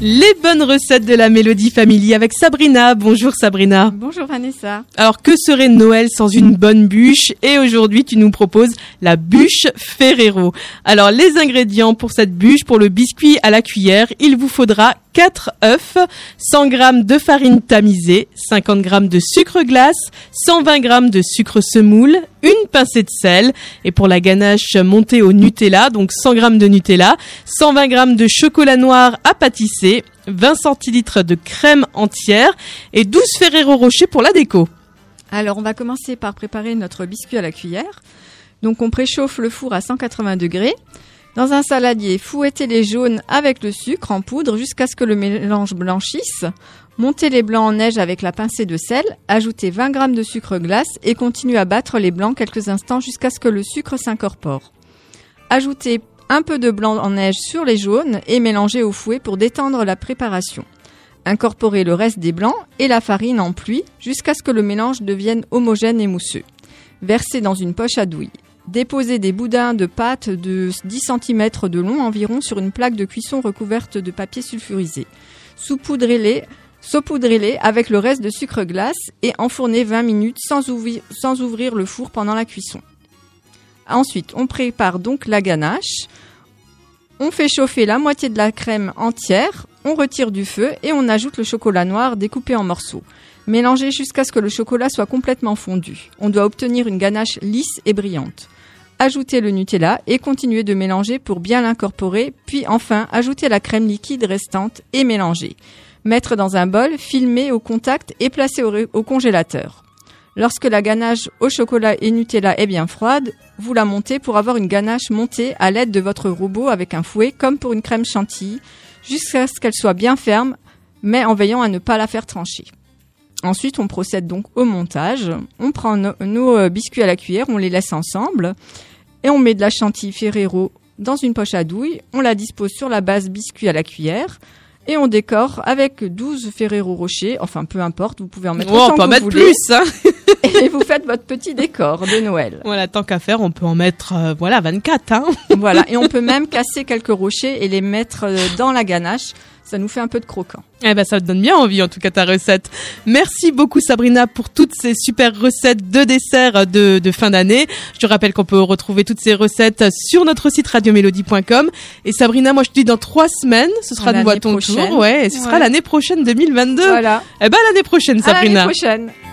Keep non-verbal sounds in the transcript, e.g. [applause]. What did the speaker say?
Les bonnes recettes de la Mélodie Family avec Sabrina. Bonjour Sabrina. Bonjour Vanessa. Alors que serait Noël sans une bonne bûche? Et aujourd'hui tu nous proposes la bûche Ferrero. Alors les ingrédients pour cette bûche, pour le biscuit à la cuillère, il vous faudra 4 œufs, 100 g de farine tamisée, 50 g de sucre glace, 120 g de sucre semoule, une pincée de sel et pour la ganache montée au Nutella, donc 100 g de Nutella, 120 g de chocolat noir à pâtisser, 20 centilitres de crème entière et 12 Ferrero Rocher pour la déco. Alors on va commencer par préparer notre biscuit à la cuillère. Donc on préchauffe le four à 180 degrés. Dans un saladier, fouettez les jaunes avec le sucre en poudre jusqu'à ce que le mélange blanchisse. Montez les blancs en neige avec la pincée de sel, ajoutez 20 g de sucre glace et continuez à battre les blancs quelques instants jusqu'à ce que le sucre s'incorpore. Ajoutez un peu de blanc en neige sur les jaunes et mélangez au fouet pour détendre la préparation. Incorporez le reste des blancs et la farine en pluie jusqu'à ce que le mélange devienne homogène et mousseux. Versez dans une poche à douille. Déposez des boudins de pâte de 10 cm de long environ sur une plaque de cuisson recouverte de papier sulfurisé. Saupoudrez-les avec le reste de sucre glace et enfournez 20 minutes sans ouvrir le four pendant la cuisson. Ensuite, on prépare donc la ganache. On fait chauffer la moitié de la crème entière, on retire du feu et on ajoute le chocolat noir découpé en morceaux. Mélangez jusqu'à ce que le chocolat soit complètement fondu. On doit obtenir une ganache lisse et brillante. Ajoutez le Nutella et continuez de mélanger pour bien l'incorporer, puis enfin ajoutez la crème liquide restante et mélangez. Mettre dans un bol, filmer au contact et placer au, congélateur. Lorsque la ganache au chocolat et Nutella est bien froide, vous la montez pour avoir une ganache montée à l'aide de votre robot avec un fouet comme pour une crème chantilly, jusqu'à ce qu'elle soit bien ferme, mais en veillant à ne pas la faire trancher. Ensuite, on procède donc au montage. On prend no- nos euh, biscuits à la cuillère, on les laisse ensemble et on met de la chantilly Ferrero dans une poche à douille. On la dispose sur la base biscuit à la cuillère et on décore avec 12 Ferrero Rocher. Enfin, peu importe, vous pouvez en mettre Oh, autant on peut en que mettre vous voulez. plus. Hein [laughs] [laughs] Et vous faites votre petit décor de Noël. voilà, tant qu'à faire, on peut en mettre euh, voilà 24. Hein [laughs] voilà. Et on peut même casser quelques rochers et les mettre euh, dans la ganache. Ça nous fait un peu de croquant. Eh ben, ça te donne bien envie, en tout cas, ta recette. Merci beaucoup, Sabrina, pour toutes ces super recettes de dessert de, de fin d'année. Je te rappelle qu'on peut retrouver toutes ces recettes sur notre site radiomélodie.com. Et Sabrina, moi, je te dis dans trois semaines, ce sera de nouveau ton prochaine. tour. Ouais, et ce sera l'année prochaine, 2022. Voilà. Eh ben, l'année prochaine, À l'année Sabrina. prochaine.